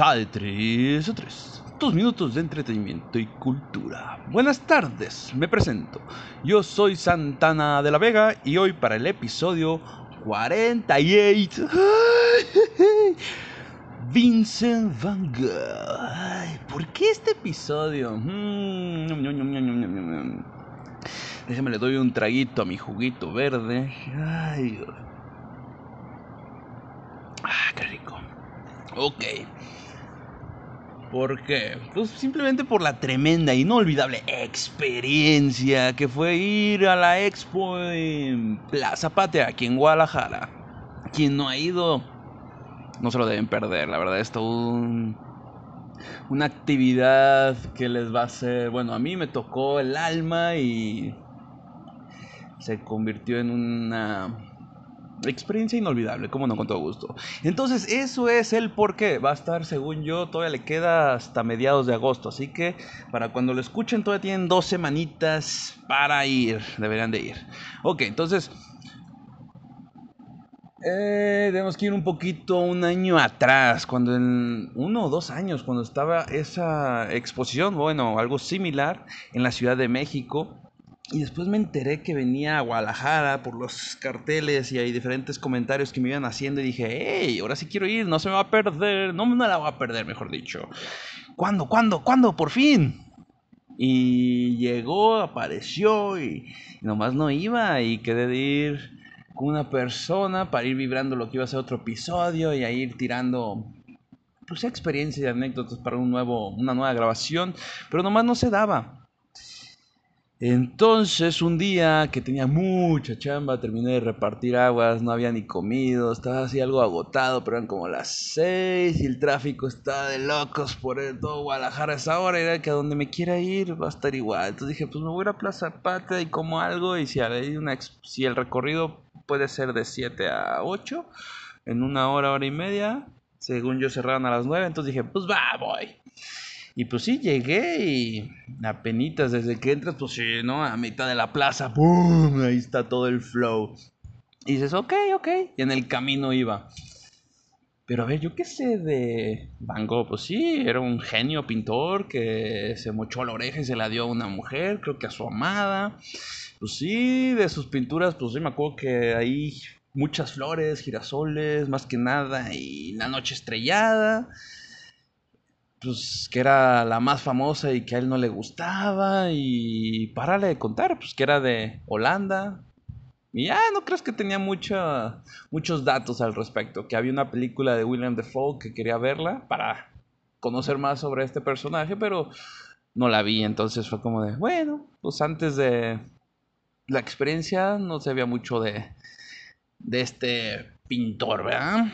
A 3 o 3, dos minutos de entretenimiento y cultura. Buenas tardes, me presento. Yo soy Santana de la Vega y hoy para el episodio 48. Vincent Van Gogh. ¿Por qué este episodio? Mm, le doy un traguito a mi juguito verde. Ay, Ah, qué rico. Ok. ¿Por qué? Pues simplemente por la tremenda, inolvidable experiencia que fue ir a la expo en Plaza Patria, aquí en Guadalajara. Quien no ha ido, no se lo deben perder, la verdad, es todo un- una actividad que les va a hacer, bueno, a mí me tocó el alma y se convirtió en una experiencia inolvidable, como no, con todo gusto. Entonces, eso es el por qué. Va a estar, según yo, todavía le queda hasta mediados de agosto. Así que para cuando lo escuchen, todavía tienen dos semanitas para ir. Deberían de ir. Ok, entonces. Eh, tenemos que ir un poquito un año atrás, cuando en uno o dos años, cuando estaba esa exposición, bueno, algo similar en la Ciudad de México. Y después me enteré que venía a Guadalajara por los carteles y hay diferentes comentarios que me iban haciendo y dije, hey, ahora sí quiero ir, no se me va a perder, no me la voy a perder, mejor dicho. ¿Cuándo, cuándo, cuándo? Por fin. Y llegó, apareció y, nomás no iba y quedé de ir con una persona para ir vibrando lo que iba a ser otro episodio y a ir tirando pues experiencias y anécdotas para un nuevo, una nueva grabación, pero nomás no se daba. Entonces, un día que tenía mucha chamba, terminé de repartir aguas, no había ni comido, estaba así algo agotado, pero eran como las seis y el tráfico estaba de locos por todo Guadalajara esa hora, era que a donde me quiera ir va a estar igual. Entonces dije, pues me voy a Plaza Patria y como algo, y si, si el recorrido puede ser de 7 a 8, en una hora, hora y media, según yo cerraron a las 9, entonces dije, pues va, voy. Y pues sí, llegué y apenitas desde que entras, pues sí, ¿no? A mitad de la plaza, ¡boom! Ahí está todo el flow. Y dices, ok, ok. Y en el camino iba. Pero a ver, yo qué sé de Van Gogh, pues sí, era un genio pintor que se mochó la oreja y se la dio a una mujer, creo que a su amada. Pues sí, de sus pinturas, pues sí me acuerdo que hay muchas flores, girasoles, más que nada, y la noche estrellada pues que era la más famosa y que a él no le gustaba y párale de contar, pues que era de Holanda. Y ya no crees que tenía mucha, muchos datos al respecto, que había una película de William Defoe que quería verla para conocer más sobre este personaje, pero no la vi, entonces fue como de, bueno, pues antes de la experiencia no sabía mucho de, de este pintor, ¿verdad?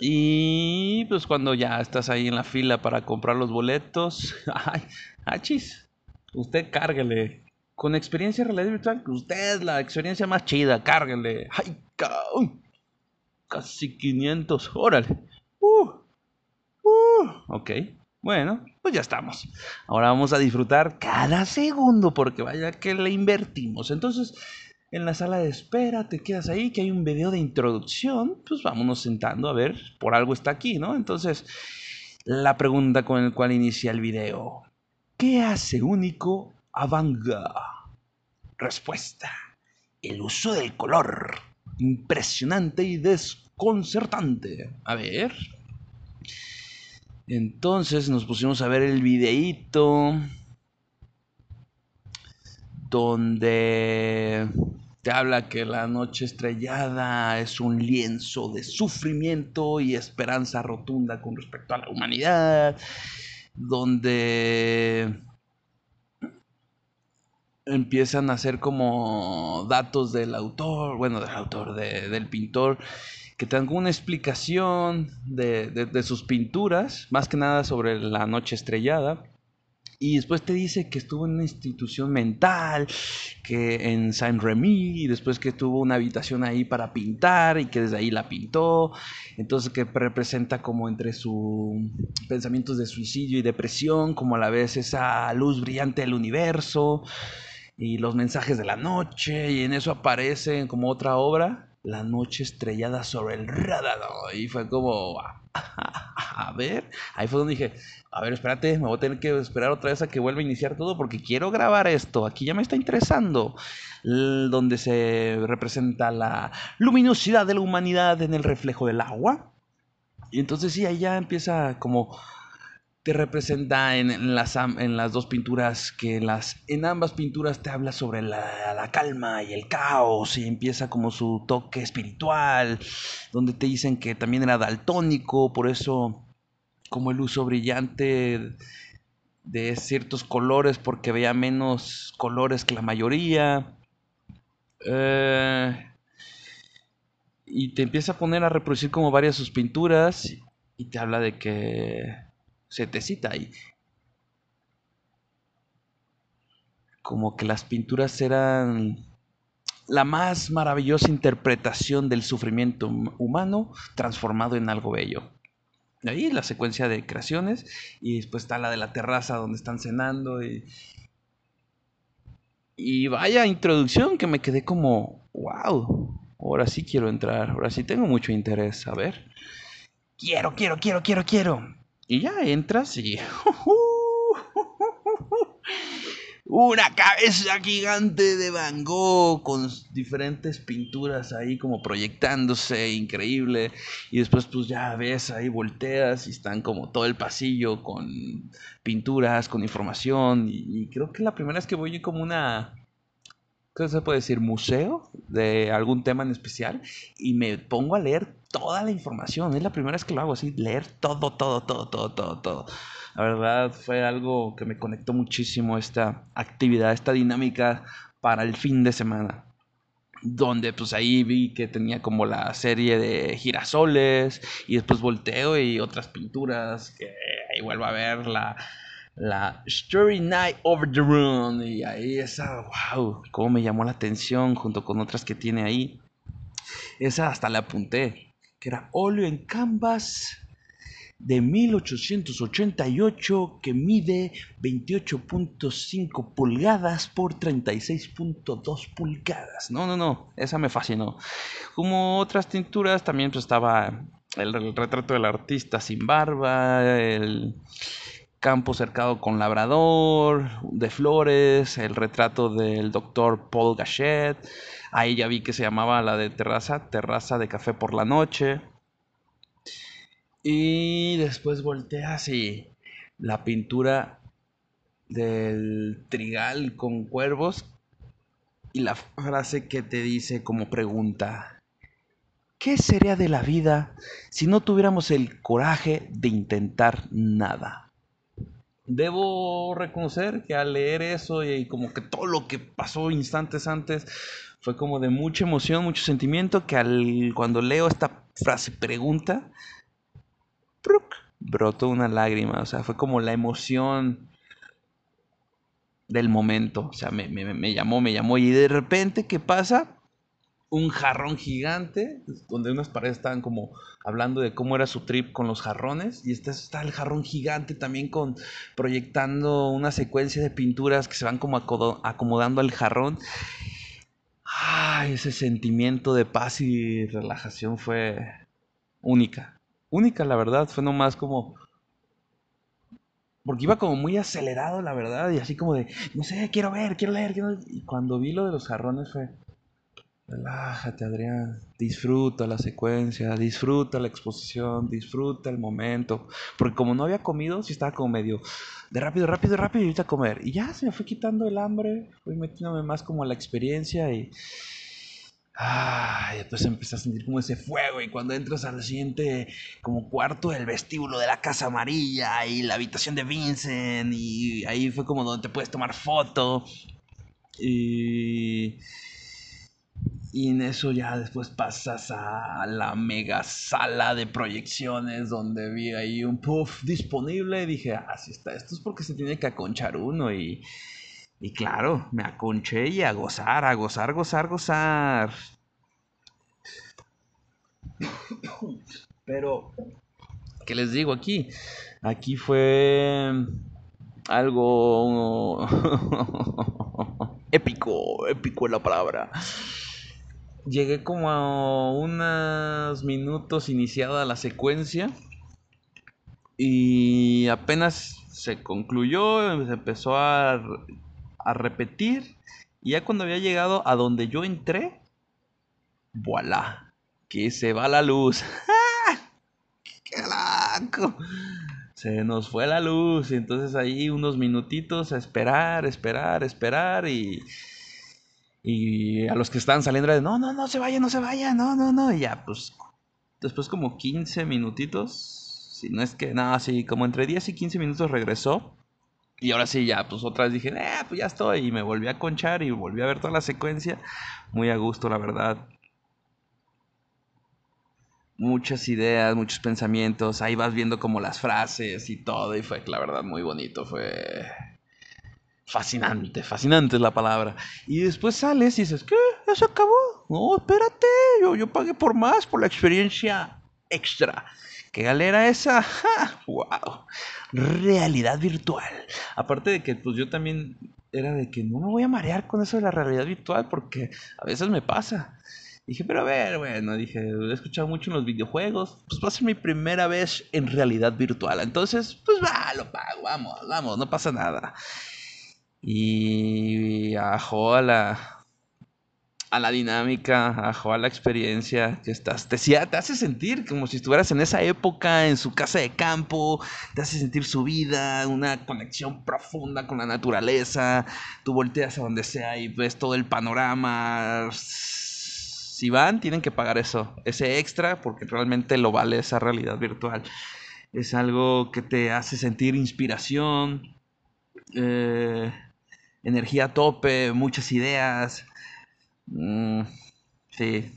Y pues cuando ya estás ahí en la fila para comprar los boletos, ay, achis, usted cárguele. Con experiencia realidad virtual, usted es la experiencia más chida, cárguele. Ay, cabrón. Casi 500, órale. Uh, uh, ok, bueno, pues ya estamos. Ahora vamos a disfrutar cada segundo porque vaya que le invertimos. Entonces, en la sala de espera, te quedas ahí, que hay un video de introducción, pues vámonos sentando a ver, por algo está aquí, ¿no? Entonces, la pregunta con la cual inicia el video, ¿qué hace único a Van Gogh? Respuesta, el uso del color, impresionante y desconcertante. A ver. Entonces nos pusimos a ver el videíto donde te habla que la noche estrellada es un lienzo de sufrimiento y esperanza rotunda con respecto a la humanidad, donde empiezan a hacer como datos del autor, bueno, del autor, del pintor, que te dan una explicación de, de, sus pinturas, más que nada sobre la noche estrellada. Y después te dice que estuvo en una institución mental, que en Saint-Remy, y después que tuvo una habitación ahí para pintar y que desde ahí la pintó. Entonces que representa como entre sus pensamientos de suicidio y depresión, como a la vez esa luz brillante del universo y los mensajes de la noche. Y en eso aparece como otra obra, La noche estrellada sobre el radar. Y fue como, a ver, ahí fue donde dije, a ver, espérate, me voy a tener que esperar otra vez a que vuelva a iniciar todo porque quiero grabar esto. Aquí ya me está interesando. donde se representa la luminosidad de la humanidad en el reflejo del agua. Y entonces sí, ahí ya empieza como te representa en, las, en las dos pinturas que las, en ambas pinturas te habla sobre la, la, calma y el caos y empieza como su toque espiritual, donde te dicen que también era daltónico, por eso como el uso brillante de ciertos colores porque veía menos colores que la mayoría. Eh, y te empieza a poner a reproducir como varias sus pinturas y te habla de que se te cita ahí. Como que las pinturas eran la más maravillosa interpretación del sufrimiento humano transformado en algo bello. Ahí la secuencia de creaciones y después está la de la terraza donde están cenando y, y vaya introducción que me quedé como, wow, ahora sí quiero entrar, ahora sí tengo mucho interés, a ver. Quiero, quiero, quiero, quiero, quiero. Y ya entras y... Una cabeza gigante de Van Gogh con diferentes pinturas ahí como proyectándose, increíble. Y después pues ya ves ahí, volteas y están como todo el pasillo con pinturas, con información. Y, creo que la primera vez que voy como una... ¿Qué se puede decir? Museo de algún tema en especial. Y me pongo a leer toda la información. Es la primera vez que lo hago así, leer todo, todo, todo, todo, todo, todo. La verdad fue algo que me conectó muchísimo esta actividad, esta dinámica para el fin de semana. Donde pues ahí vi que tenía como la serie de girasoles y después volteo y otras pinturas que ahí vuelvo a ver la, la Story Night Over the Room y ahí esa, wow, cómo me llamó la atención junto con otras que tiene ahí. Esa hasta la apunté, que era óleo en canvas de 1888 que mide 28.5 pulgadas por 36.2 pulgadas. No, no, no, esa me fascinó. Como otras tinturas, también pues, estaba el, retrato del artista sin barba, el campo cercado con labrador, de flores, el retrato del doctor Paul Gachet. Ahí ya vi que se llamaba la de terraza, terraza de café por la noche. Y después volteas y la pintura del trigal con cuervos y la frase que te dice como pregunta, ¿qué sería de la vida si no tuviéramos el coraje de intentar nada? Debo reconocer que al leer eso y como que todo lo que pasó instantes antes fue como de mucha emoción, mucho sentimiento, que al, cuando leo esta frase pregunta, brotó una lágrima, o sea, fue como la emoción del momento, o sea, me, llamó, me llamó, y de repente, ¿qué pasa? Un jarrón gigante, donde unas paredes estaban como hablando de cómo era su trip con los jarrones, y este está el jarrón gigante también con proyectando una secuencia de pinturas que se van como acomodando al jarrón. Ay, ese sentimiento de paz y relajación fue única única, la verdad. Fue nomás como. Porque iba como muy acelerado, la verdad, y así como de, no sé, quiero ver, quiero leer, Y cuando vi lo de los jarrones fue, relájate, Adrián, disfruta la secuencia, disfruta la exposición, disfruta el momento. Porque como no había comido, sí estaba como medio de rápido, rápido, rápido y ahorita a comer. Y ya se me fue quitando el hambre, fui metiéndome más como a la experiencia y Ah, y después empecé a sentir como ese fuego y cuando entras al siguiente como cuarto del vestíbulo de la Casa Amarilla y la habitación de Vincent y ahí fue como donde te puedes tomar foto. Y, y en eso ya después pasas a la mega sala de proyecciones donde vi ahí un puff disponible y dije, ah, sí está, esto es porque se tiene que aconchar uno y, y claro, me aconché y a gozar, a gozar, gozar, gozar. Pero, ¿qué les digo aquí? Aquí fue algo épico, épico es la palabra. Llegué como a unos minutos iniciada la secuencia y apenas se concluyó, se empezó a, a repetir y ya cuando había llegado a donde yo entré, voilà, que se va la luz. ¡Qué loco! Se nos fue la luz y entonces ahí unos minutitos a esperar, esperar, esperar y... Y a los que estaban saliendo de, no, no, no se vaya, no se vaya, no, no, no. Y ya, pues, después como 15 minutitos, si no es que, nada, sí, como entre 10 y 15 minutos regresó. Y ahora sí, ya, pues otra vez dije, eh, pues ya estoy. Y me volví a conchar y volví a ver toda la secuencia. Muy a gusto, la verdad muchas ideas, muchos pensamientos. Ahí vas viendo como las frases y todo. Y fue, la verdad, muy bonito. Fue fascinante, fascinante es la palabra. Y después sales y dices, ¿qué? ¿Ya se acabó? No, espérate, yo, yo pagué por más, por la experiencia extra. ¿Qué galera esa? ¡Wow! Realidad virtual. Aparte de que pues yo también era de que no me voy a marear con eso de la realidad virtual porque a veces me pasa. Dije, pero a ver, bueno, dije, he escuchado mucho en los videojuegos, pues va a ser mi primera vez en realidad virtual. Entonces, pues va, lo pago, vamos, vamos, no pasa nada. Y ajo a la, a la dinámica, ajo a la experiencia que estás. Te, te hace sentir como si estuvieras en esa época, en su casa de campo, te hace sentir su vida, una conexión profunda con la naturaleza. Tú volteas a donde sea y ves todo el panorama si van, tienen que pagar eso, ese extra, porque realmente lo vale esa realidad virtual. Es algo que te hace sentir inspiración, eh, energía a tope, muchas ideas. Mm, sí,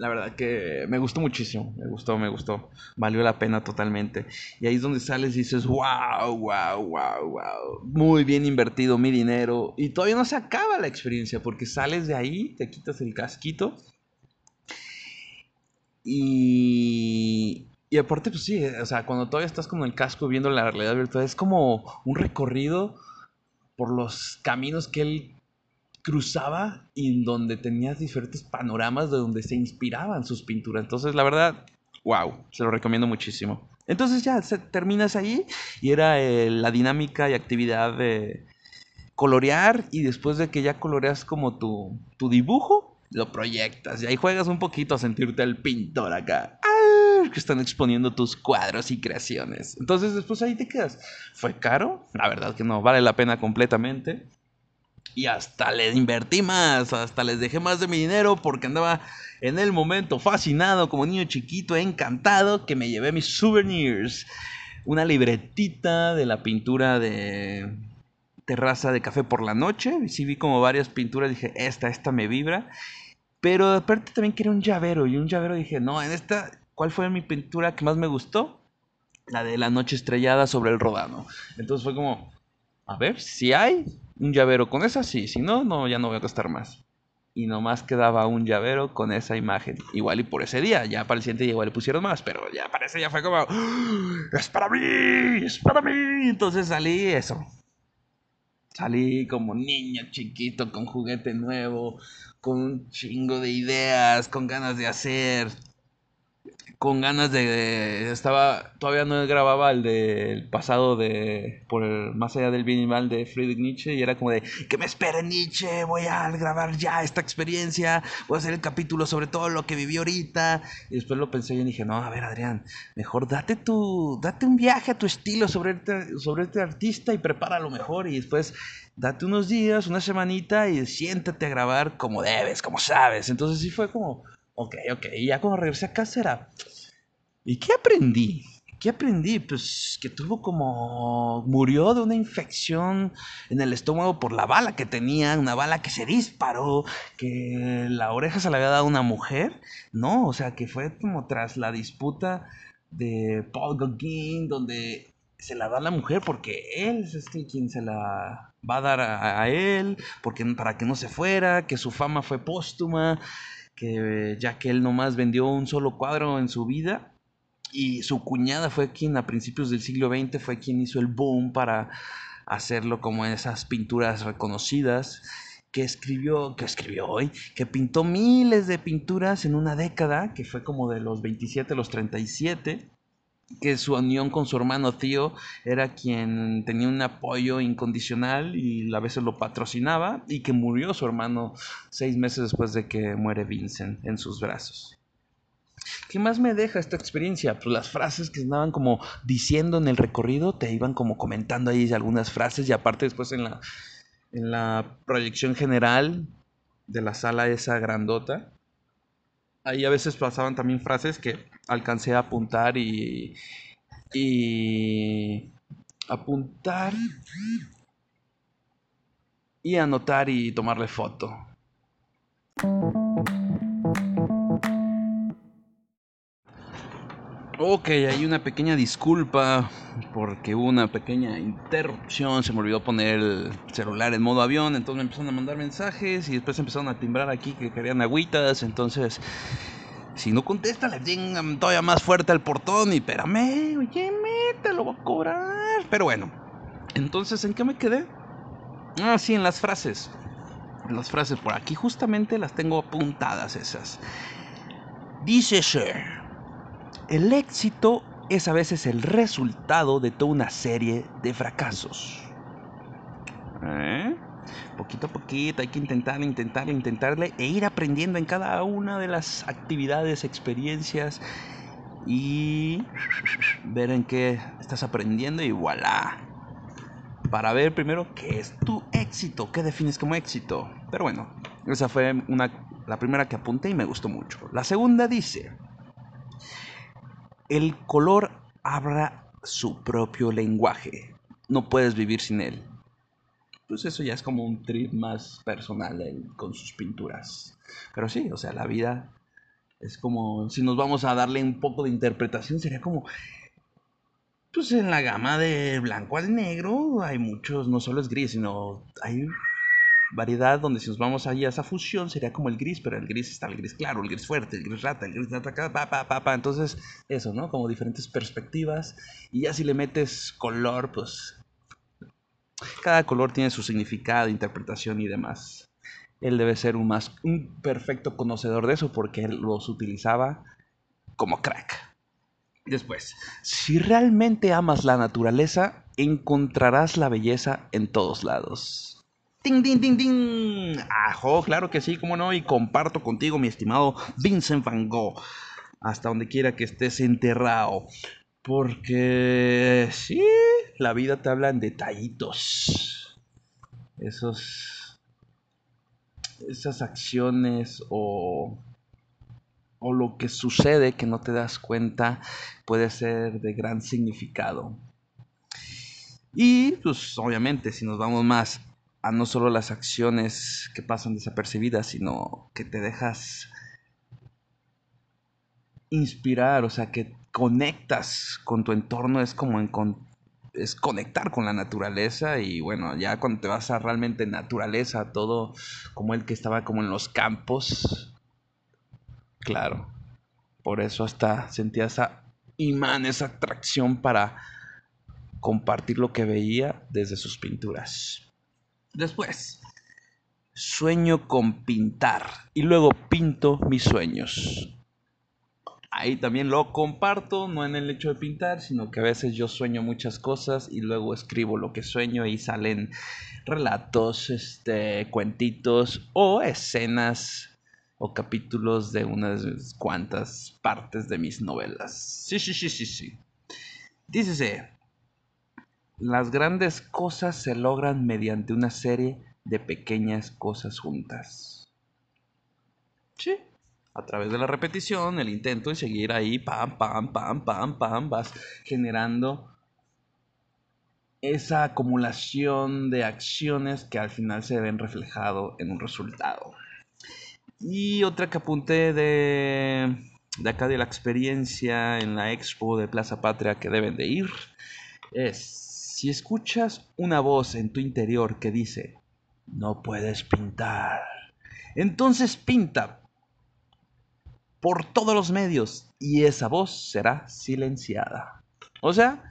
la verdad que me gustó muchísimo, me gustó, me gustó, valió la pena totalmente. Y ahí es donde sales y dices, wow, wow, wow, wow, muy bien invertido mi dinero. Y todavía no se acaba la experiencia porque sales de ahí, te quitas el casquito. Y, y aparte, pues sí, o sea, cuando todavía estás con el casco viendo la realidad virtual, es como un recorrido por los caminos que él cruzaba y en donde tenías diferentes panoramas de donde se inspiraban sus pinturas. Entonces, la verdad, wow, se lo recomiendo muchísimo. Entonces ya se, terminas ahí y era eh, la dinámica y actividad de colorear y después de que ya coloreas como tu, tu dibujo, lo proyectas y ahí juegas un poquito a sentirte el pintor acá. Que están exponiendo tus cuadros y creaciones. Entonces después ahí te quedas. ¿Fue caro? La verdad que no, vale la pena completamente. Y hasta le invertí más, hasta les dejé más de mi dinero porque andaba en el momento fascinado como niño chiquito, encantado, que me llevé mis souvenirs. Una libretita de la pintura de terraza de café por la noche. Sí vi como varias pinturas, dije, esta, esta me vibra. Pero aparte también quería un llavero. Y un llavero dije, no, en esta, ¿cuál fue mi pintura que más me gustó? La de la noche estrellada sobre el rodano. Entonces fue como, a ver, si hay, un llavero con esa, sí. Si no, no, ya no voy a gastar más. Y nomás quedaba un llavero con esa imagen. Igual y por ese día. Ya para el siguiente día igual le pusieron más. Pero ya parece, ya fue como. ¡Ah! ¡Es para mí! ¡Es para mí! Entonces salí eso. Salí como niño chiquito con juguete nuevo. Con un chingo de ideas. Con ganas de hacer con ganas de, estaba todavía no grababa el del pasado de por el, más allá del bien y mal de Friedrich Nietzsche y era como de que me espere Nietzsche voy a grabar ya esta experiencia voy a hacer el capítulo sobre todo lo que viví ahorita y después lo pensé y dije no a ver Adrián mejor date tu date un viaje a tu estilo sobre este, sobre este artista y prepáralo mejor y después date unos días una semanita y siéntate a grabar como debes como sabes entonces sí fue como Ok, ok. Y ya cuando regresé a casa era, ¿y qué aprendí? ¿Qué aprendí? Pues que tuvo como... murió de una infección en el estómago por la bala que tenía, una bala que se disparó, que la oreja se la había dado a una mujer, ¿no? O sea, que fue como tras la disputa de Paul Gauguin, donde se la da a la mujer porque él es este quien se la va a dar a, a él, porque, para que no se fuera, que su fama fue póstuma, que ya que él nomás vendió un solo cuadro en su vida y su cuñada fue quien a principios del siglo XX fue quien hizo el boom para hacerlo como esas pinturas reconocidas que escribió, que escribió hoy, que pintó miles de pinturas en una década, que fue como de los 27 a los 37, que su unión con su hermano tío era quien tenía un apoyo incondicional y a veces lo patrocinaba, y que murió su hermano seis meses después de que muere Vincent en sus brazos. ¿Qué más me deja esta experiencia? Pues las frases que andaban como diciendo en el recorrido, te iban como comentando ahí algunas frases y aparte después en la, en la proyección general de la sala esa grandota, ahí a veces pasaban también frases que alcancé a apuntar y, y apuntar y anotar y tomarle foto. Ok, hay una pequeña disculpa porque hubo una pequeña interrupción, se me olvidó poner el celular en modo avión, entonces me empezaron a mandar mensajes y después empezaron a timbrar aquí que querían agüitas, entonces si no contesta le tengan todavía más fuerte al portón y espérame, oye, te lo voy a cobrar. Pero bueno, entonces ¿en qué me quedé? Ah, sí, en las frases. Las frases por aquí justamente las tengo apuntadas esas. Dice Sher. El éxito es a veces el resultado de toda una serie de fracasos. ¿Eh? Poquito a poquito hay que intentar, intentar, intentarle e ir aprendiendo en cada una de las actividades, experiencias y ver en qué estás aprendiendo y voilà. Para ver primero qué es tu éxito, qué defines como éxito. Pero bueno, esa fue una, la primera que apunté y me gustó mucho. La segunda dice, el color abra su propio lenguaje. No puedes vivir sin él. Pues eso ya es como un trip más personal con sus pinturas. Pero sí, o sea, la vida es como, si nos vamos a darle un poco de interpretación, sería como, pues en la gama de blanco al negro hay muchos, no solo es gris, sino hay variedad donde si nos vamos allí a esa fusión sería como el gris, pero el gris está el gris claro, el gris fuerte, el gris rata, el gris rata, pa, pa, pa, pa. Entonces, eso, ¿no? Como diferentes perspectivas. Y ya si le metes color, pues cada color tiene su significado, interpretación y demás. Él debe ser un, más, un perfecto conocedor de eso porque él los utilizaba como crack. Después, si realmente amas la naturaleza, encontrarás la belleza en todos lados. ¡Ting, ting, ting, ting! ¡Ajo! Claro que sí, cómo no. Y comparto contigo, mi estimado Vincent Van Gogh. Hasta donde quiera que estés enterrado. Porque sí, la vida te habla en detallitos. Esos. Esas acciones o. O lo que sucede que no te das cuenta puede ser de gran significado. Y pues obviamente si nos vamos más a no solo las acciones que pasan desapercibidas, sino que te dejas inspirar, o sea, que conectas con tu entorno, es como en es conectar con la naturaleza y bueno, ya cuando te vas a realmente naturaleza, todo como el que estaba como en los campos, claro, por eso hasta sentía esa imán, esa atracción para compartir lo que veía desde sus pinturas. Después, sueño con pintar y luego pinto mis sueños. Ahí también lo comparto, no en el hecho de pintar, sino que a veces yo sueño muchas cosas y luego escribo lo que sueño y salen relatos, este, cuentitos o escenas o capítulos de unas cuantas partes de mis novelas. Sí, sí, sí, sí, sí. Dícese, las grandes cosas se logran mediante una serie de pequeñas cosas juntas. Sí, a través de la repetición, el intento y seguir ahí, pam, pam, pam, pam, pam, vas generando esa acumulación de acciones que al final se ven reflejado en un resultado. Y otra que apunté de, de acá de la experiencia en la expo de Plaza Patria que deben de ir es, si escuchas una voz en tu interior que dice, no puedes pintar, entonces pinta por todos los medios y esa voz será silenciada. O sea,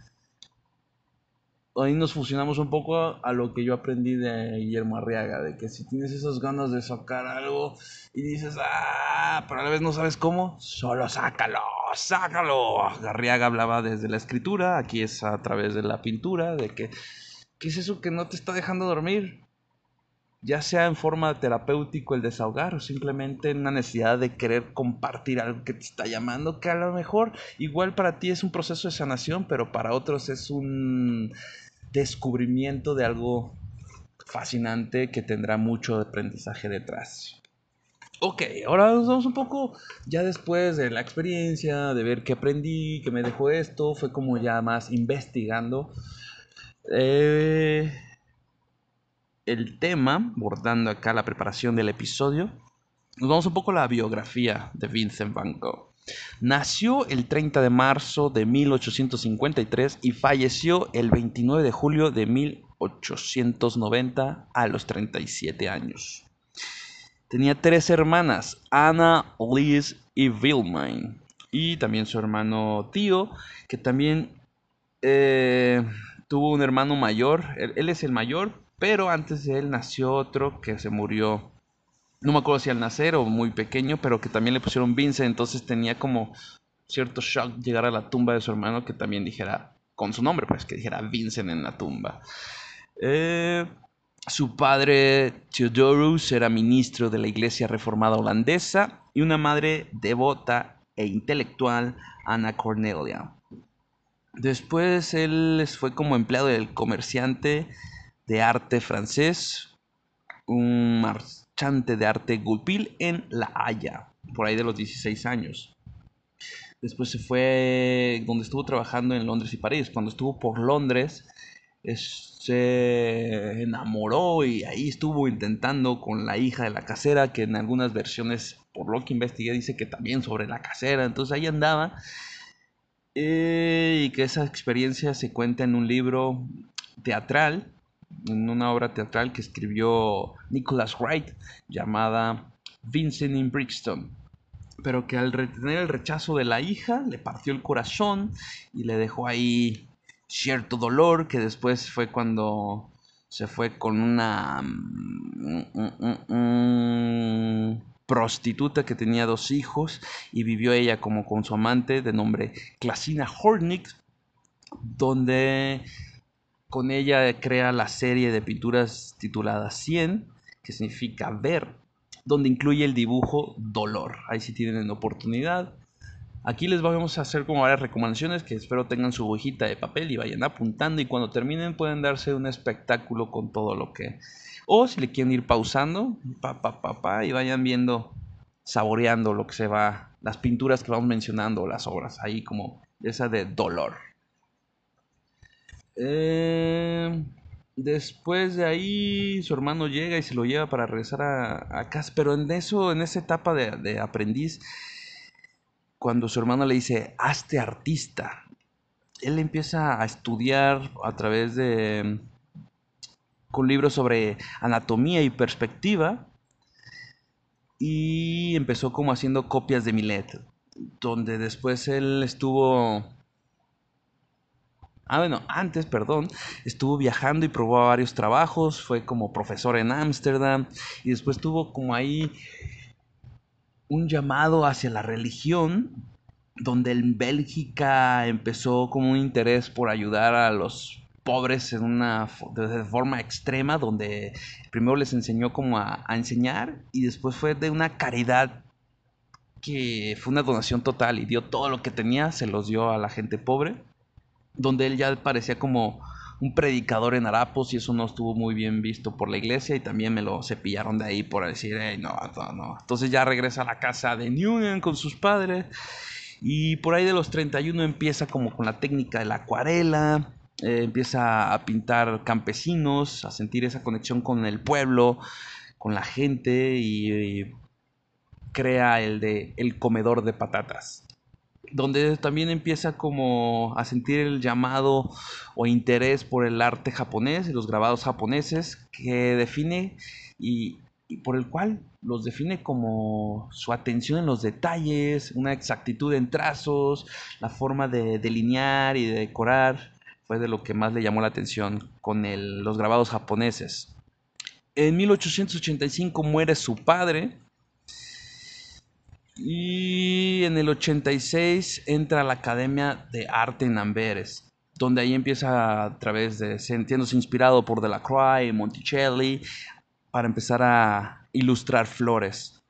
ahí nos fusionamos un poco a, lo que yo aprendí de Guillermo Arriaga, de que si tienes esas ganas de sacar algo y dices, ah, pero a la vez no sabes cómo, solo sácalo, sácalo. Arriaga hablaba desde la escritura, aquí es a través de la pintura, de que, ¿qué es eso que no te está dejando dormir? Ya sea en forma terapéutico el desahogar o simplemente en una necesidad de querer compartir algo que te está llamando, que a lo mejor igual para ti es un proceso de sanación, pero para otros es un descubrimiento de algo fascinante que tendrá mucho aprendizaje detrás. Ok, ahora nos vamos un poco ya después de la experiencia, de ver qué aprendí, qué me dejó esto, fue como ya más investigando eh, el tema, bordando acá la preparación del episodio. Nos vamos un poco a la biografía de Vincent Van Gogh. Nació el 30 de marzo de 1853 y falleció el 29 de julio de 1890 a los 37 años. Tenía tres hermanas, Anna, Liz y Wilmine. Y también su hermano tío, que también eh, tuvo un hermano mayor. él es el mayor, pero antes de él nació otro que se murió no me acuerdo si al nacer o muy pequeño, pero que también le pusieron Vincent, entonces tenía como cierto shock llegar a la tumba de su hermano que también dijera, con su nombre, pues que dijera Vincent en la tumba. Eh, su padre, Theodorus, era ministro de la Iglesia Reformada Holandesa y una madre devota e intelectual, Anna Cornelia. Después él fue como empleado del comerciante de arte francés, un de arte Gulpil en La Haya, por ahí de los 16 años. Después se fue donde estuvo trabajando en Londres y París. Cuando estuvo por Londres, se enamoró y ahí estuvo intentando con la hija de la casera, que en algunas versiones, por lo que investigué, dice que también sobre la casera. Entonces ahí andaba. Eh, y que esa experiencia se cuenta en un libro teatral en una obra teatral que escribió Nicholas Wright llamada Vincent in Brixton, pero que al retener el rechazo de la hija le partió el corazón y le dejó ahí cierto dolor que después fue cuando se fue con una mm, mm, mm, prostituta que tenía dos hijos y vivió ella como con su amante de nombre Clasina Hornick donde con ella crea la serie de pinturas titulada 100, que significa ver, donde incluye el dibujo dolor. Ahí sí tienen oportunidad. Aquí les vamos a hacer como varias recomendaciones que espero tengan su hojita de papel y vayan apuntando y cuando terminen pueden darse un espectáculo con todo lo que... O si le quieren ir pausando, pa, pa, pa, pa, y vayan viendo, saboreando lo que se va, las pinturas que vamos mencionando, las obras, ahí como esa de dolor. Eh, después de ahí, su hermano llega y se lo lleva para regresar a, casa. Pero en eso, en esa etapa de, aprendiz, cuando su hermano le dice, hazte artista, él empieza a estudiar a través de con libros sobre anatomía y perspectiva y empezó como haciendo copias de Millet, donde después él estuvo Ah, bueno, antes, perdón, estuvo viajando y probó varios trabajos, fue como profesor en Ámsterdam y después tuvo como ahí un llamado hacia la religión, donde en Bélgica empezó como un interés por ayudar a los pobres en una de forma extrema, donde primero les enseñó como a, a enseñar y después fue de una caridad que fue una donación total y dio todo lo que tenía, se los dio a la gente pobre donde él ya parecía como un predicador en harapos y eso no estuvo muy bien visto por la iglesia y también me lo cepillaron de ahí por decir, no, no, no. Entonces ya regresa a la casa de Newman con sus padres y por ahí de los 31 empieza como con la técnica de la acuarela, eh, empieza a pintar campesinos, a sentir esa conexión con el pueblo, con la gente y, crea el de El comedor de patatas donde también empieza como a sentir el llamado o interés por el arte japonés y los grabados japoneses que define y, por el cual los define como su atención en los detalles, una exactitud en trazos, la forma de delinear y de decorar, fue de lo que más le llamó la atención con los grabados japoneses. En 1885 muere su padre, y en el 86 entra a la Academia de Arte en Amberes, donde ahí empieza a través de sintiéndose inspirado por Delacroix y Monticelli para empezar a ilustrar flores.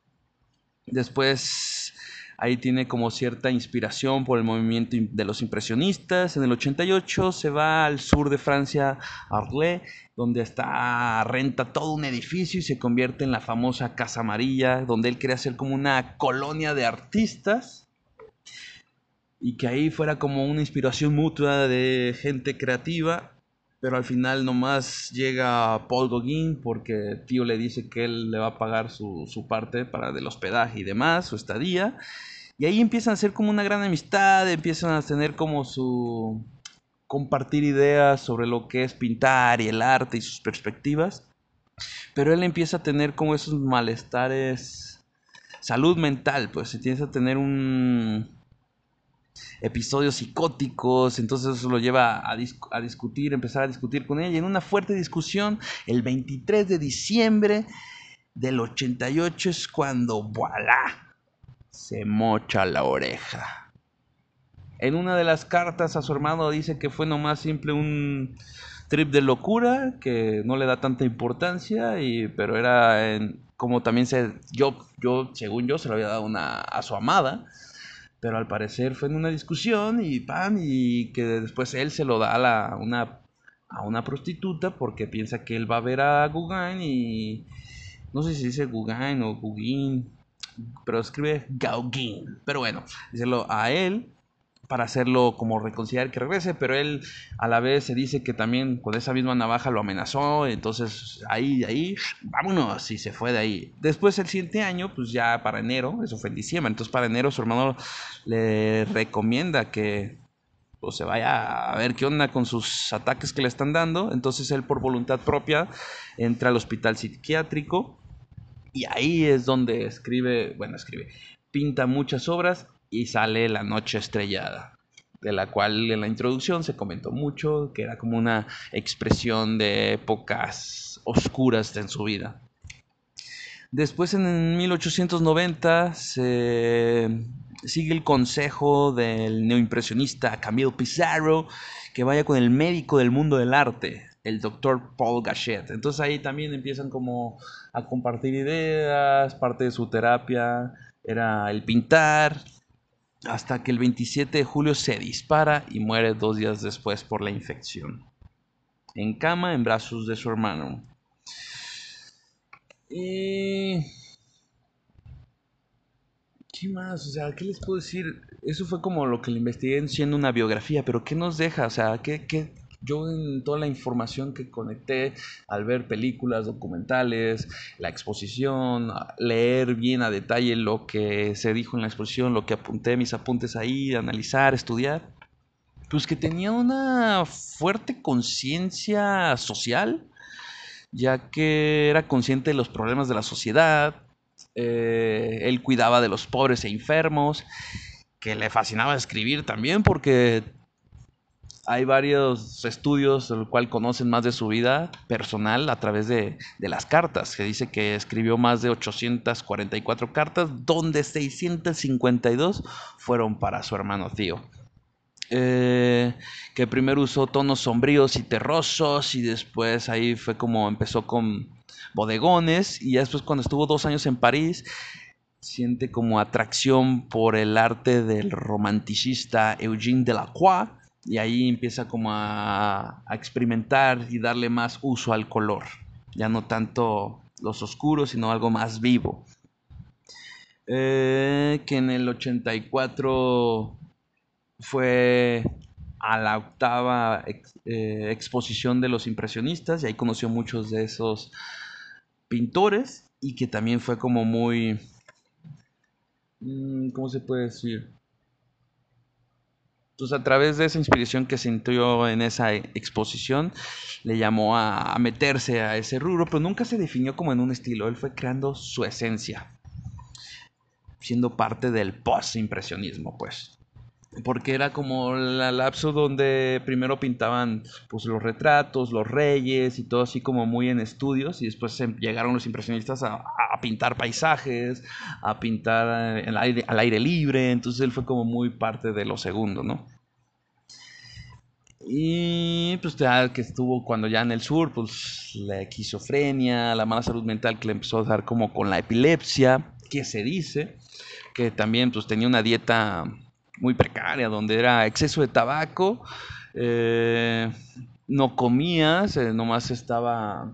Después ahí tiene como cierta inspiración por el movimiento de los impresionistas. En el 88 se va al sur de Francia, Arles, donde está renta todo un edificio y se convierte en la famosa Casa Amarilla, donde él quería hacer como una colonia de artistas y que ahí fuera como una inspiración mutua de gente creativa, pero al final nomás llega Paul Gauguin porque tío le dice que él le va a pagar su, su parte para del hospedaje y demás, su estadía, y ahí empiezan a ser como una gran amistad, empiezan a tener como su compartir ideas sobre lo que es pintar y el arte y sus perspectivas. Pero él empieza a tener como esos malestares, salud mental, pues empieza a tener un episodios psicóticos, entonces eso lo lleva a, discutir, empezar a discutir con ella. Y en una fuerte discusión, el 23 de diciembre del 88 es cuando, voilà, se mocha la oreja. En una de las cartas a su hermano dice que fue nomás simple un trip de locura, que no le da tanta importancia, y, pero era en, como también se, yo, yo, según yo, se lo había dado una, a su amada, pero al parecer fue en una discusión y pan, y que después él se lo da a, la, una, a una prostituta porque piensa que él va a ver a Guggen y no sé si dice Guggen o Gugin, pero escribe Gauguin, pero bueno, díselo a él para hacerlo como reconciliar que regrese, pero él a la vez se dice que también con esa misma navaja lo amenazó, entonces ahí, ahí, vámonos, y se fue de ahí. Después el siguiente año, pues ya para enero, eso fue en diciembre, entonces para enero su hermano le recomienda que pues, se vaya a ver qué onda con sus ataques que le están dando, entonces él por voluntad propia entra al hospital psiquiátrico y ahí es donde escribe, bueno, escribe, pinta muchas obras y sale La Noche Estrellada, de la cual en la introducción se comentó mucho, que era como una expresión de épocas oscuras en su vida. Después en 1890 se sigue el consejo del neoimpresionista Camille Pizarro que vaya con el médico del mundo del arte, el doctor Paul Gachet. Entonces ahí también empiezan como a compartir ideas, parte de su terapia era el pintar, hasta que el 27 de julio se dispara y muere dos días después por la infección. En cama, en brazos de su hermano. Y... ¿Qué más? O sea, ¿qué les puedo decir? Eso fue como lo que le investigué siendo una biografía, pero ¿qué nos deja? O sea, ¿qué, qué, yo en toda la información que conecté al ver películas, documentales, la exposición, leer bien a detalle lo que se dijo en la exposición, lo que apunté, mis apuntes ahí, analizar, estudiar, pues que tenía una fuerte conciencia social, ya que era consciente de los problemas de la sociedad, eh, él cuidaba de los pobres e enfermos, que le fascinaba escribir también porque hay varios estudios el cual conocen más de su vida personal a través de, las cartas, que dice que escribió más de 844 cartas, donde 652 fueron para su hermano tío. Eh, que primero usó tonos sombríos y terrosos y después ahí fue como empezó con bodegones y después cuando estuvo dos años en París siente como atracción por el arte del romanticista Eugène Delacroix y ahí empieza como a, experimentar y darle más uso al color, ya no tanto los oscuros, sino algo más vivo. Eh, que en el 84 fue a la octava eh, exposición de los impresionistas y ahí conoció muchos de esos pintores y que también fue como muy, mm, ¿cómo se puede decir? Pues a través de esa inspiración que sintió en esa exposición, le llamó a, a meterse a ese rubro, pero nunca se definió como en un estilo, él fue creando su esencia siendo parte del post-impresionismo, pues. Porque era como la lapso donde primero pintaban pues, los retratos, los reyes y todo así como muy en estudios y después llegaron los impresionistas a, pintar paisajes, a pintar eh, al aire libre, entonces él fue como muy parte de lo segundo, ¿no? Y pues ya que estuvo cuando ya en el sur, pues la esquizofrenia, la mala salud mental que le empezó a dar como con la epilepsia, que se dice, que también pues tenía una dieta muy precaria, donde era exceso de tabaco, eh, no comías, nomás estaba,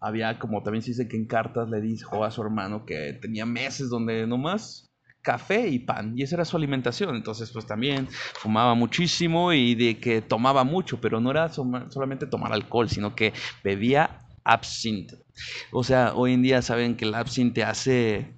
había como también se dice que en cartas le dijo a su hermano que tenía meses donde nomás café y pan, y esa era su alimentación, entonces pues también fumaba muchísimo y de que tomaba mucho, pero no era solamente tomar alcohol, sino que bebía absinthe. O sea, hoy en día saben que el absinthe hace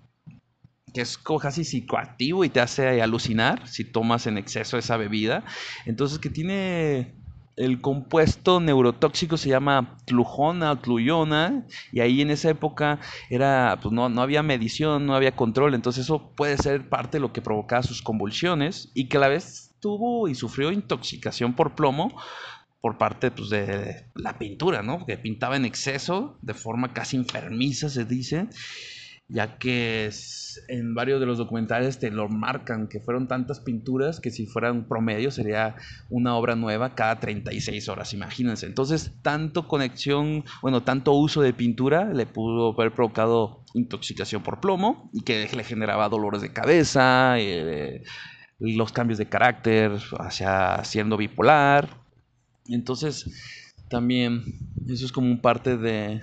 que es casi psicoactivo y te hace alucinar si tomas en exceso esa bebida. Entonces que tiene el compuesto neurotóxico se llama tlujona o tluyona y ahí en esa época era pues no, no había medición, no había control, entonces eso puede ser parte de lo que provocaba sus convulsiones y que a la vez tuvo y sufrió intoxicación por plomo por parte pues, de la pintura, ¿no? Que pintaba en exceso, de forma casi enfermiza se dice ya que en varios de los documentales te lo marcan, que fueron tantas pinturas que si fueran promedio sería una obra nueva cada 36 horas, imagínense. Entonces, tanto conexión, bueno, tanto uso de pintura le pudo haber provocado intoxicación por plomo y que le generaba dolores de cabeza, eh, los cambios de carácter hacia siendo bipolar. Entonces, también eso es como un parte de,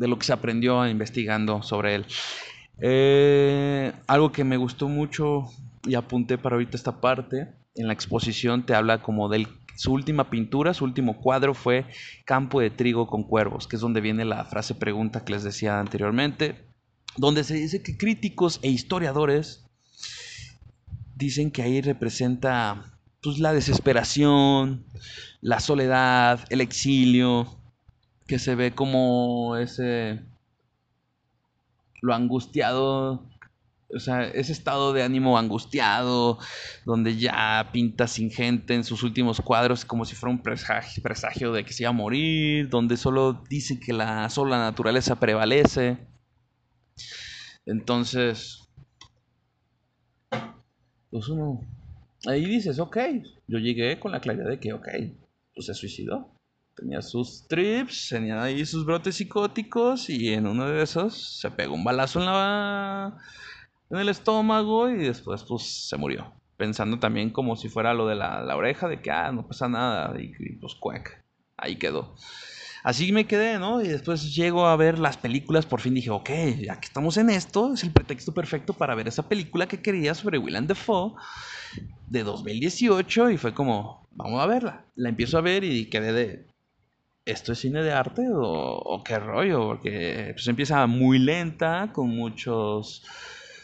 de lo que se aprendió investigando sobre él. Eh, algo que me gustó mucho y apunté para ahorita esta parte, en la exposición te habla como de su última pintura, su último cuadro fue Campo de trigo con cuervos, que es donde viene la frase pregunta que les decía anteriormente, donde se dice que críticos e historiadores dicen que ahí representa pues, la desesperación, la soledad, el exilio, que se ve como ese lo angustiado, o sea, ese estado de ánimo angustiado, donde ya pinta sin gente en sus últimos cuadros como si fuera un presagio, de que se iba a morir, donde solo dice que la, solo la naturaleza prevalece. Entonces, pues uno, ahí dices, ok, yo llegué con la claridad de que, ok, pues se suicidó tenía sus trips, tenía ahí sus brotes psicóticos y en uno de esos se pegó un balazo en la en el estómago y después pues se murió. Pensando también como si fuera lo de la, la oreja, de que ah, no pasa nada y, pues cuec, ahí quedó. Así me quedé, ¿no? Y después llego a ver las películas, por fin dije, ok, ya que estamos en esto, es el pretexto perfecto para ver esa película que quería sobre Willem Dafoe de 2018 y fue como, vamos a verla. La empiezo a ver y quedé de, ¿esto es cine de arte o, qué rollo? Porque pues, empieza muy lenta, con muchos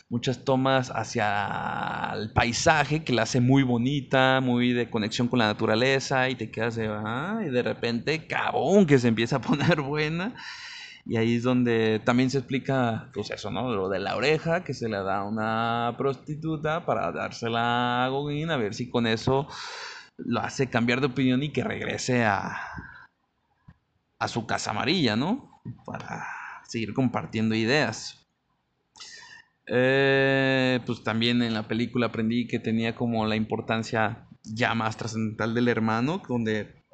muchas tomas hacia el paisaje que la hace muy bonita, muy de conexión con la naturaleza y te quedas de, ah, y de repente, cabón, que se empieza a poner buena. Y ahí es donde también se explica, pues eso, ¿no? Lo de la oreja que se le da a una prostituta para dársela a Gogin, a ver si con eso lo hace cambiar de opinión y que regrese a, a su casa amarilla, ¿no? Para seguir compartiendo ideas. Eh, pues también en la película aprendí que tenía como la importancia ya más trascendental del hermano, donde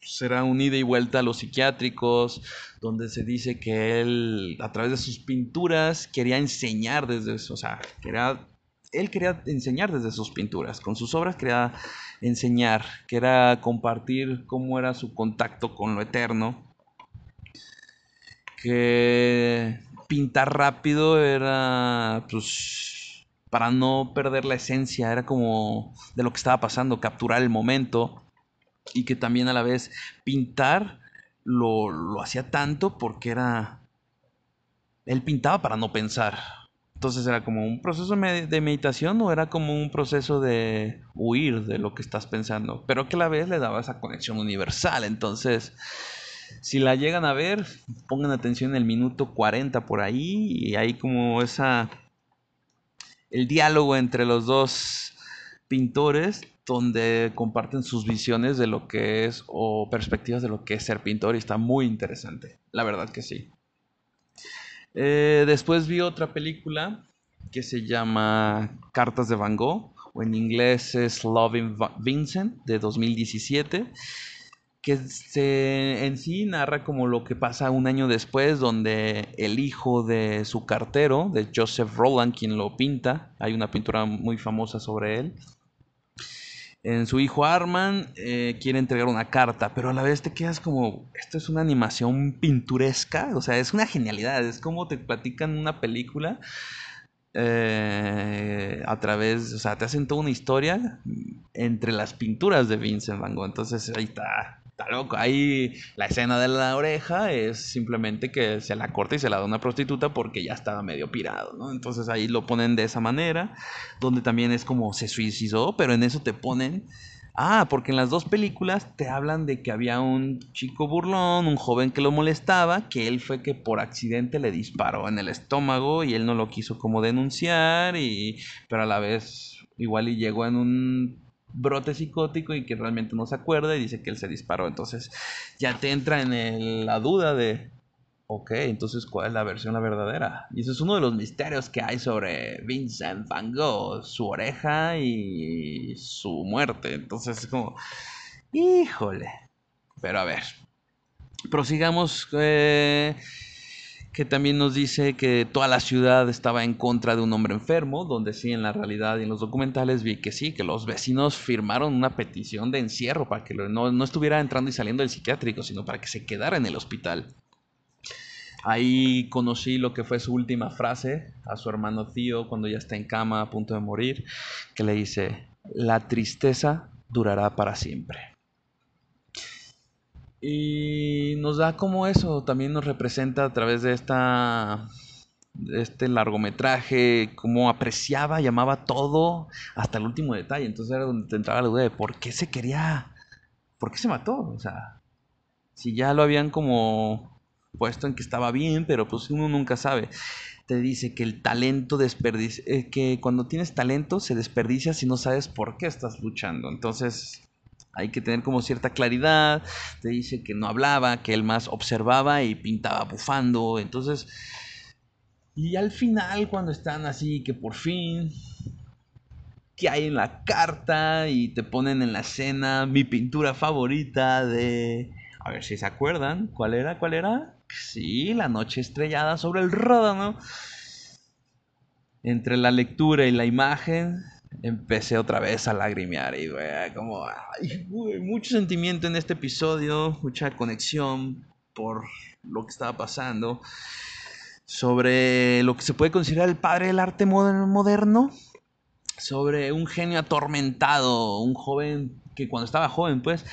será un ida y vuelta a los psiquiátricos, donde se dice que él a través de sus pinturas quería enseñar desde eso, o sea, quería él quería enseñar desde sus pinturas, con sus obras quería enseñar, que era compartir cómo era su contacto con lo eterno, que pintar rápido era pues para no perder la esencia, era como de lo que estaba pasando, capturar el momento y que también a la vez pintar lo, lo hacía tanto porque era... Él pintaba para no pensar. Entonces era como un proceso de meditación o era como un proceso de huir de lo que estás pensando, pero que a la vez le daba esa conexión universal. Entonces, si la llegan a ver, pongan atención en el minuto 40 por ahí y hay como esa el diálogo entre los dos pintores donde comparten sus visiones de lo que es o perspectivas de lo que es ser pintor y está muy interesante, la verdad que sí. Eh, después vi otra película que se llama Cartas de Van Gogh, o en inglés es Loving Vincent, de 2017, que se, en sí narra como lo que pasa un año después, donde el hijo de su cartero, de Joseph Roland, quien lo pinta, hay una pintura muy famosa sobre él, en su hijo Arman eh, quiere entregar una carta, pero a la vez te quedas como, esto es una animación pinturesca, o sea, es una genialidad, es como te platican una película eh, a través, o sea, te hacen toda una historia entre las pinturas de Vincent Van Gogh, entonces ahí está, está loco. Ahí la escena de la oreja es simplemente que se la corta y se la da una prostituta porque ya estaba medio pirado, ¿no? Entonces ahí lo ponen de esa manera, donde también es como se suicidó, pero en eso te ponen... Ah, porque en las dos películas te hablan de que había un chico burlón, un joven que lo molestaba, que él fue que por accidente le disparó en el estómago y él no lo quiso como denunciar y pero a la vez igual y llegó en un brote psicótico y que realmente no se acuerda y dice que él se disparó. Entonces ya te entra en la duda de, ok, entonces cuál es la versión la verdadera. Y eso es uno de los misterios que hay sobre Vincent Van Gogh, su oreja y su muerte. Entonces es como, híjole. Pero a ver, prosigamos. Eh, que también nos dice que toda la ciudad estaba en contra de un hombre enfermo, donde sí en la realidad y en los documentales vi que sí, que los vecinos firmaron una petición de encierro para que no, no estuviera entrando y saliendo del psiquiátrico, sino para que se quedara en el hospital. Ahí conocí lo que fue su última frase a su hermano tío cuando ya está en cama a punto de morir, que le dice, la tristeza durará para siempre. Y nos da como eso, también nos representa a través de esta este largometraje, cómo apreciaba, llamaba todo hasta el último detalle. Entonces era donde te entraba la duda de por qué se quería, por qué se mató. O sea, si ya lo habían como puesto en que estaba bien, pero pues uno nunca sabe. Te dice que el talento desperdicia, eh, que cuando tienes talento se desperdicia si no sabes por qué estás luchando. Entonces hay que tener como cierta claridad. Te dice que no hablaba, que él más observaba y pintaba bufando. Entonces, y al final cuando están así, que por fin, ¿qué hay en la carta? Y te ponen en la escena mi pintura favorita de... A ver si se acuerdan. ¿Cuál era? ¿Cuál era? Sí, la noche estrellada sobre el ródano. Entre la lectura y la imagen empecé otra vez a lagrimear y como ay, mucho sentimiento en este episodio, mucha conexión por lo que estaba pasando sobre lo que se puede considerar el padre del arte moderno, sobre un genio atormentado, un joven que cuando estaba joven pues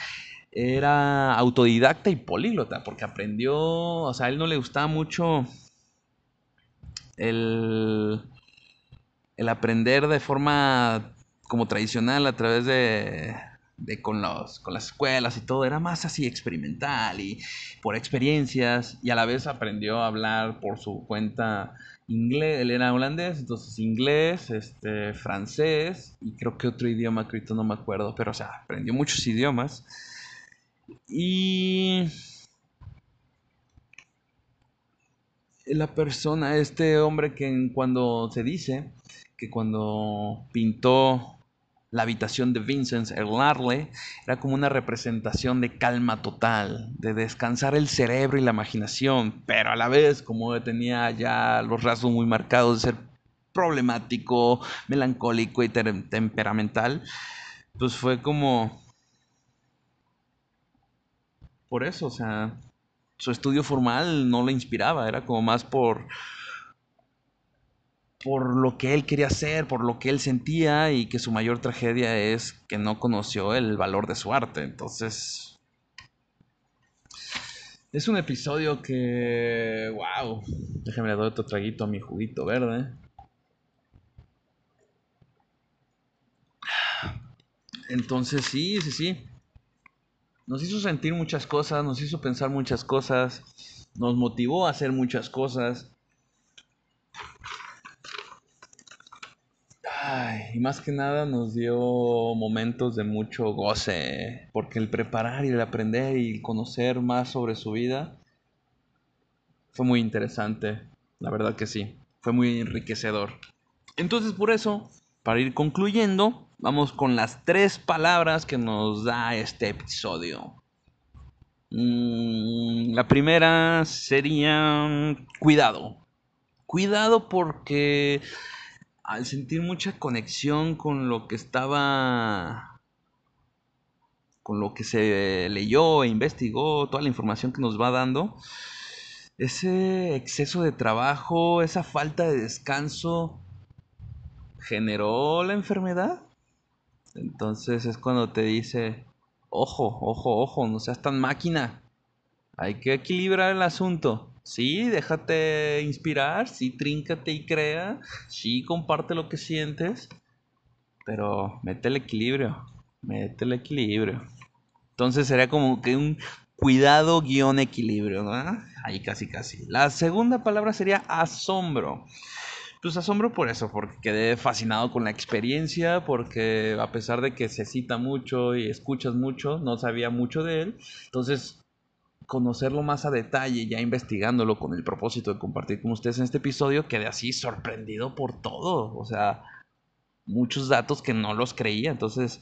era autodidacta y políglota porque aprendió, o sea, a él no le gustaba mucho el el aprender de forma como tradicional a través de, con, los, con las escuelas y todo, era más así experimental y por experiencias y a la vez aprendió a hablar por su cuenta inglés, él era holandés, entonces inglés, este, francés y creo que otro idioma que ahorita no me acuerdo, pero o sea, aprendió muchos idiomas. Y la persona, este hombre que cuando se dice que cuando pintó la habitación de Vincent Larley era como una representación de calma total, de descansar el cerebro y la imaginación, pero a la vez como tenía ya los rasgos muy marcados de ser problemático, melancólico y temperamental, pues fue como... Por eso, o sea, su estudio formal no le inspiraba, era como más por por lo que él quería hacer, por lo que él sentía y que su mayor tragedia es que no conoció el valor de su arte. Entonces, es un episodio que, wow, déjame le doy otro traguito a mi juguito verde. Entonces, sí, sí, sí. Nos hizo sentir muchas cosas, nos hizo pensar muchas cosas, nos motivó a hacer muchas cosas. Y más que nada nos dio momentos de mucho goce, porque el preparar y el aprender y conocer más sobre su vida fue muy interesante, la verdad que sí, fue muy enriquecedor. Entonces por eso, para ir concluyendo, vamos con las tres palabras que nos da este episodio. Mm, la primera sería cuidado. Cuidado porque al sentir mucha conexión con lo que estaba, con lo que se leyó e investigó, toda la información que nos va dando, ese exceso de trabajo, esa falta de descanso, generó la enfermedad. Entonces es cuando te dice, ojo, ojo, ojo, no seas tan máquina. Hay que equilibrar el asunto. Sí, déjate inspirar, sí, tríncate y crea, sí, comparte lo que sientes, pero mete el equilibrio, mete el equilibrio. Entonces sería como que un cuidado guion equilibrio, ¿no? Ahí casi casi. La segunda palabra sería asombro. Pues asombro por eso, porque quedé fascinado con la experiencia, porque a pesar de que se cita mucho y escuchas mucho, no sabía mucho de él. Entonces conocerlo más a detalle, ya investigándolo con el propósito de compartir con ustedes en este episodio, quedé así sorprendido por todo. O sea, muchos datos que no los creía. Entonces,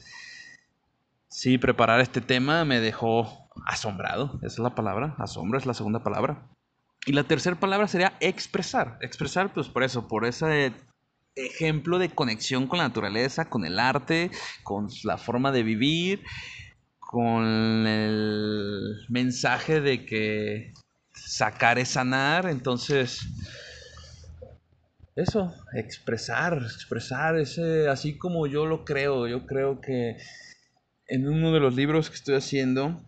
sí, preparar este tema me dejó asombrado. Esa es la palabra. Asombro es la segunda palabra. Y la tercera palabra sería expresar. Expresar, pues por eso, por ese ejemplo de conexión con la naturaleza, con el arte, con la forma de vivir con el mensaje de que sacar es sanar, entonces eso, expresar, expresar así como yo lo creo, yo creo que en uno de los libros que estoy haciendo,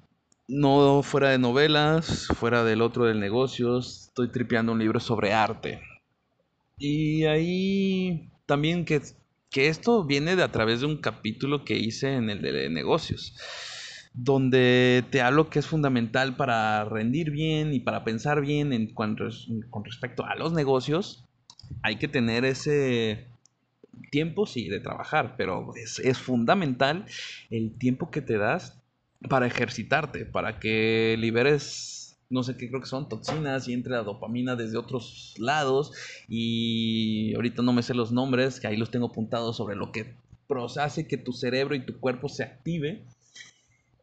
no fuera de novelas, fuera del otro de negocios, estoy tripeando un libro sobre arte. Y ahí también que, que esto viene de a través de un capítulo que hice en el de negocios donde te hablo que es fundamental para rendir bien y para pensar bien en con respecto a los negocios, hay que tener ese tiempo, sí, de trabajar, pero es, es fundamental el tiempo que te das para ejercitarte, para que liberes no sé qué creo que son toxinas y entre la dopamina desde otros lados. Y ahorita no me sé los nombres, que ahí los tengo apuntados sobre lo que hace que tu cerebro y tu cuerpo se active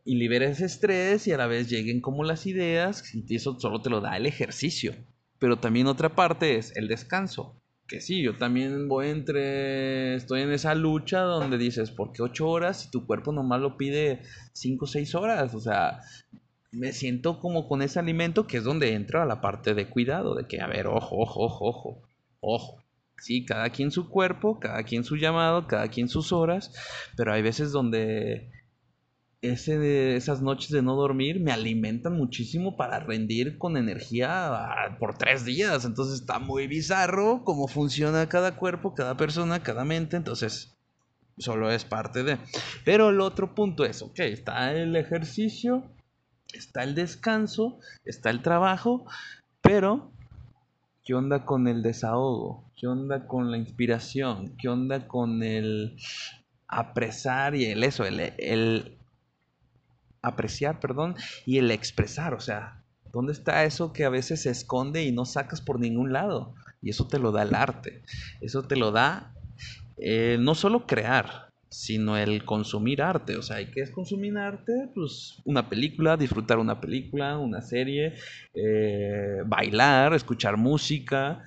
y liberes ese estrés y a la vez lleguen como las ideas y eso solo te lo da el ejercicio. Pero también otra parte es el descanso. Que sí, yo también voy entre, estoy en esa lucha donde dices, ¿por qué ocho horas si tu cuerpo nomás lo pide cinco o seis horas? O sea, me siento como con ese alimento que es donde entra la parte de cuidado, de que, a ver, ojo, ojo, ojo, ojo, ojo. Sí, cada quien su cuerpo, cada quien su llamado, cada quien sus horas, pero hay veces donde ese, esas noches de no dormir me alimentan muchísimo para rendir con energía ah, por tres días. Entonces está muy bizarro cómo funciona cada cuerpo, cada persona, cada mente. Entonces solo es parte de. Pero el otro punto es, ok, está el ejercicio, está el descanso, está el trabajo, pero ¿qué onda con el desahogo? ¿Qué onda con la inspiración? ¿Qué onda con el apresar y el eso, el apreciar, perdón, y el expresar, o sea, ¿dónde está eso que a veces se esconde y no sacas por ningún lado? Y eso te lo da el arte, eso te lo da eh, no solo crear, sino el consumir arte. O sea, ¿y qué es consumir arte? Pues una película, disfrutar una película, una serie, eh, bailar, escuchar música,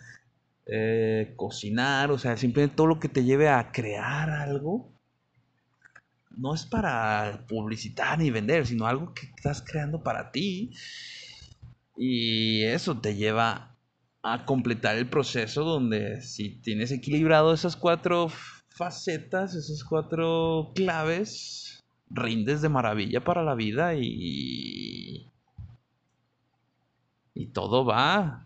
eh, cocinar, o sea, simplemente todo lo que te lleve a crear algo. No es para publicitar ni vender, sino algo que estás creando para ti. Y eso te lleva a completar el proceso donde si tienes equilibrado esas cuatro facetas, esas cuatro claves, rindes de maravilla para la vida y... Y todo va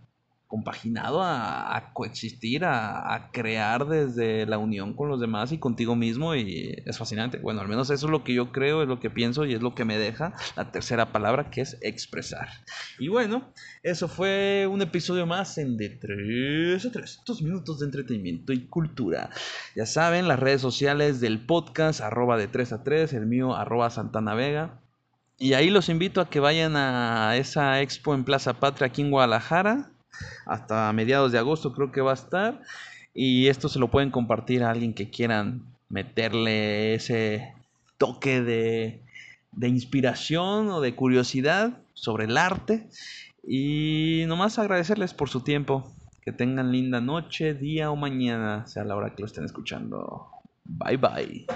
compaginado a, coexistir, a, crear desde la unión con los demás y contigo mismo y es fascinante. Bueno, al menos eso es lo que yo creo, es lo que pienso y es lo que me deja la tercera palabra que es expresar. Y bueno, eso fue un episodio más en de 3 a 3, dos minutos de entretenimiento y cultura. Ya saben, las redes sociales del podcast, arroba de 3 a 3, el mío, arroba Santana Vega. Y ahí los invito a que vayan a esa expo en Plaza Patria aquí en Guadalajara hasta mediados de agosto creo que va a estar. Y esto se lo pueden compartir a alguien que quieran meterle ese toque de, de inspiración o de curiosidad sobre el arte. Y nomás agradecerles por su tiempo. Que tengan linda noche, día o mañana, sea la hora que lo estén escuchando. Bye bye.